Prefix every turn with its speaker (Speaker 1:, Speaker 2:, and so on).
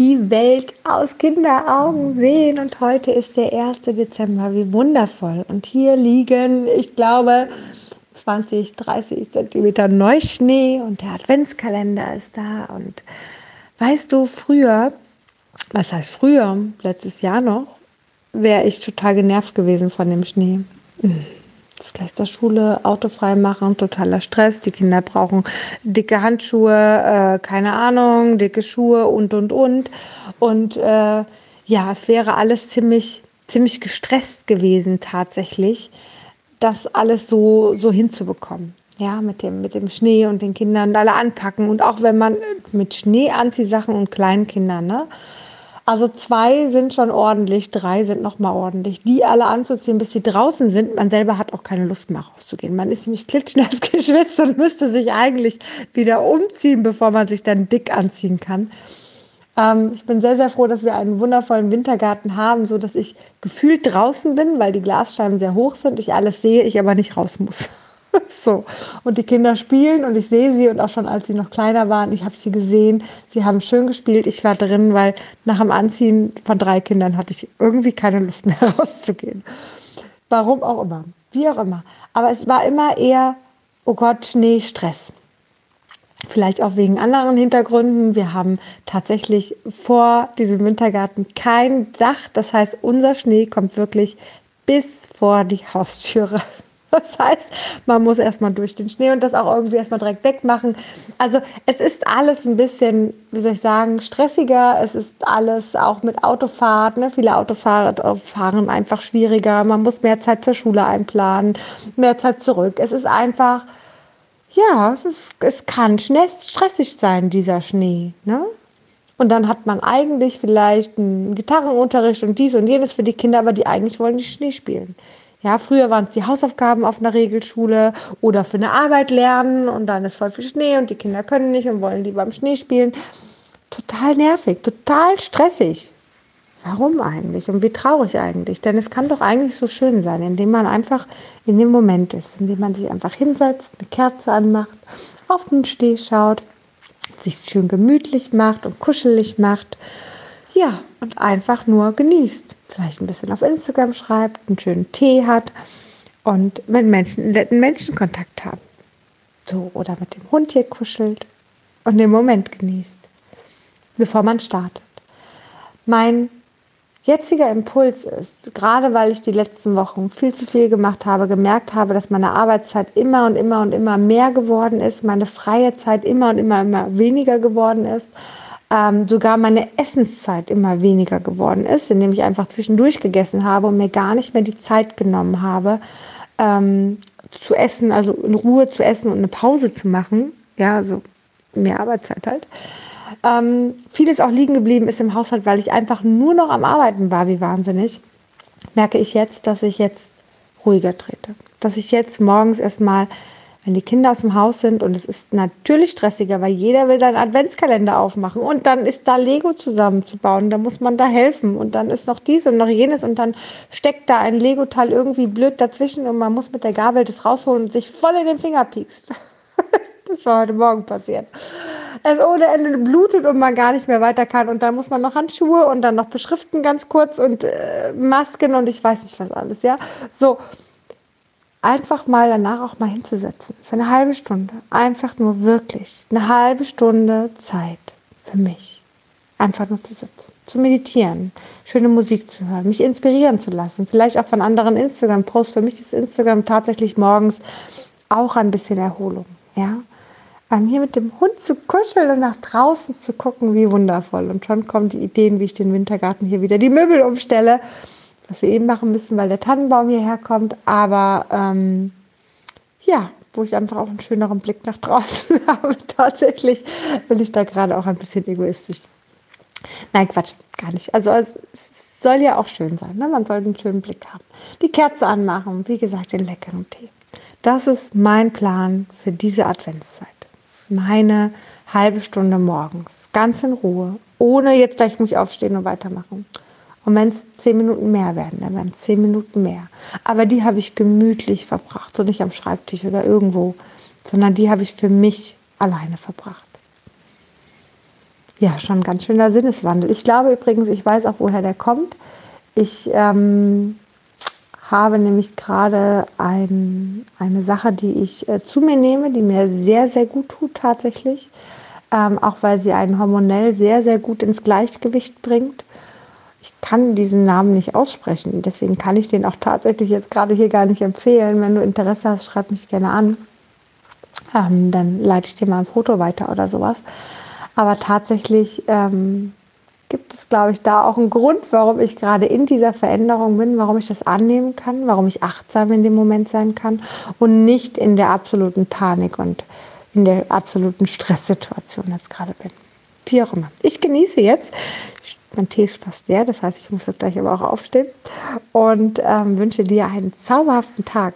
Speaker 1: die Welt aus Kinderaugen sehen. Und heute ist der 1. Dezember. Wie wundervoll. Und hier liegen, ich glaube, 20, 30 Zentimeter Neuschnee und der Adventskalender ist da. Und weißt du, früher, was heißt früher, letztes Jahr noch, wäre ich total genervt gewesen von dem Schnee. Das gleich der Schule, autofrei machen, totaler Stress. Die Kinder brauchen dicke Handschuhe, äh, keine Ahnung, dicke Schuhe und, und, und. Und äh, ja, es wäre alles ziemlich, ziemlich gestresst gewesen tatsächlich, das alles so, so hinzubekommen. Ja, mit dem, mit dem Schnee und den Kindern alle anpacken. Und auch wenn man mit Schneeanziehsachen und kleinen Kindern, ne? Also zwei sind schon ordentlich, drei sind noch mal ordentlich. Die alle anzuziehen, bis sie draußen sind. Man selber hat auch keine Lust mehr rauszugehen. Man ist nämlich klitschnass geschwitzt und müsste sich eigentlich wieder umziehen, bevor man sich dann dick anziehen kann. Ähm, ich bin sehr, sehr froh, dass wir einen wundervollen Wintergarten haben, so dass ich gefühlt draußen bin, weil die Glasscheiben sehr hoch sind. Ich alles sehe, ich aber nicht raus muss. so. Und die Kinder spielen und ich sehe sie und auch schon als sie noch kleiner waren, ich habe sie gesehen. Sie haben schön gespielt. Ich war drin, weil nach dem Anziehen von drei Kindern hatte ich irgendwie keine Lust mehr rauszugehen. Warum auch immer. Wie auch immer. Aber es war immer eher, oh Gott, Schnee, Stress. Vielleicht auch wegen anderen Hintergründen. Wir haben tatsächlich vor diesem Wintergarten kein Dach. Das heißt, unser Schnee kommt wirklich bis vor die Haustüre. Das heißt, man muss erstmal durch den Schnee und das auch irgendwie erstmal direkt wegmachen. Also es ist alles ein bisschen, wie soll ich sagen, stressiger. Es ist alles auch mit Autofahrt. Ne? Viele Autofahrer fahren einfach schwieriger. Man muss mehr Zeit zur Schule einplanen, mehr Zeit zurück. Es ist einfach, ja, es, ist, es kann schnell stressig sein, dieser Schnee. Ne? Und dann hat man eigentlich vielleicht einen Gitarrenunterricht und dies und jenes für die Kinder, aber die eigentlich wollen die Schnee spielen. Ja, früher waren es die Hausaufgaben auf einer Regelschule oder für eine Arbeit lernen und dann ist voll viel Schnee und die Kinder können nicht und wollen lieber im Schnee spielen. Total nervig, total stressig. Warum eigentlich? Und wie traurig eigentlich? Denn es kann doch eigentlich so schön sein, indem man einfach in dem Moment ist, indem man sich einfach hinsetzt, eine Kerze anmacht, auf den Steh schaut, sich schön gemütlich macht und kuschelig macht. Ja, und einfach nur genießt vielleicht ein bisschen auf Instagram schreibt, einen schönen Tee hat und mit Menschen, netten Menschenkontakt haben. So, oder mit dem Hund hier kuschelt und den Moment genießt, bevor man startet. Mein jetziger Impuls ist, gerade weil ich die letzten Wochen viel zu viel gemacht habe, gemerkt habe, dass meine Arbeitszeit immer und immer und immer mehr geworden ist, meine freie Zeit immer und immer, immer weniger geworden ist, ähm, sogar meine Essenszeit immer weniger geworden ist, indem ich einfach zwischendurch gegessen habe und mir gar nicht mehr die Zeit genommen habe, ähm, zu essen, also in Ruhe zu essen und eine Pause zu machen. Ja, also mehr Arbeitszeit halt. Ähm, vieles auch liegen geblieben ist im Haushalt, weil ich einfach nur noch am Arbeiten war, wie wahnsinnig. Merke ich jetzt, dass ich jetzt ruhiger trete. Dass ich jetzt morgens erstmal wenn die Kinder aus dem Haus sind und es ist natürlich stressiger, weil jeder will seinen Adventskalender aufmachen und dann ist da Lego zusammenzubauen, da muss man da helfen und dann ist noch dies und noch jenes und dann steckt da ein Lego-Teil irgendwie blöd dazwischen und man muss mit der Gabel das rausholen und sich voll in den Finger piekst. das war heute Morgen passiert. Es ohne Ende blutet und man gar nicht mehr weiter kann und dann muss man noch Handschuhe und dann noch beschriften ganz kurz und äh, Masken und ich weiß nicht was alles, ja. So einfach mal danach auch mal hinzusetzen. Für eine halbe Stunde. Einfach nur wirklich eine halbe Stunde Zeit für mich. Einfach nur zu sitzen, zu meditieren, schöne Musik zu hören, mich inspirieren zu lassen. Vielleicht auch von anderen Instagram-Posts. Für mich ist Instagram tatsächlich morgens auch ein bisschen Erholung. Ja, ähm, hier mit dem Hund zu kuscheln und nach draußen zu gucken, wie wundervoll. Und schon kommen die Ideen, wie ich den Wintergarten hier wieder die Möbel umstelle was wir eben machen müssen, weil der Tannenbaum hierher kommt. Aber ähm, ja, wo ich einfach auch einen schöneren Blick nach draußen habe. Tatsächlich bin ich da gerade auch ein bisschen egoistisch. Nein, Quatsch, gar nicht. Also es, soll ja auch schön sein. Ne? Man soll einen schönen Blick haben. Die Kerze anmachen, wie gesagt, den leckeren Tee. Das ist mein Plan für diese Adventszeit. Meine halbe Stunde morgens, ganz in Ruhe, ohne jetzt gleich mich aufstehen und weitermachen. Und wenn es zehn Minuten mehr werden, dann werden es zehn Minuten mehr. Aber die habe ich gemütlich verbracht und nicht am Schreibtisch oder irgendwo, sondern die habe ich für mich alleine verbracht. ja, schon ein ganz schöner Sinneswandel. Ich glaube übrigens, ich weiß auch, woher der kommt. Ich ähm, habe nämlich gerade ein, eine Sache, die ich äh, zu mir nehme, die mir sehr, sehr gut tut tatsächlich. Ähm, auch weil sie einen hormonell sehr, sehr gut ins Gleichgewicht bringt. Ich kann diesen Namen nicht aussprechen, deswegen kann ich den auch tatsächlich jetzt gerade hier gar nicht empfehlen. Wenn du Interesse hast, schreib mich gerne an. Ähm, dann leite ich dir mal ein Foto weiter oder sowas. Aber tatsächlich ähm, gibt es, glaube ich, da auch einen Grund, warum ich gerade in dieser Veränderung bin, warum ich das annehmen kann, warum ich achtsam in dem Moment sein kann und nicht in der absoluten Panik und in der absoluten Stresssituation jetzt gerade bin. Wie auch immer. Ich genieße jetzt. Mein Tee ist fast leer, das heißt, ich muss jetzt gleich aber auch aufstehen und ähm, wünsche dir einen zauberhaften Tag.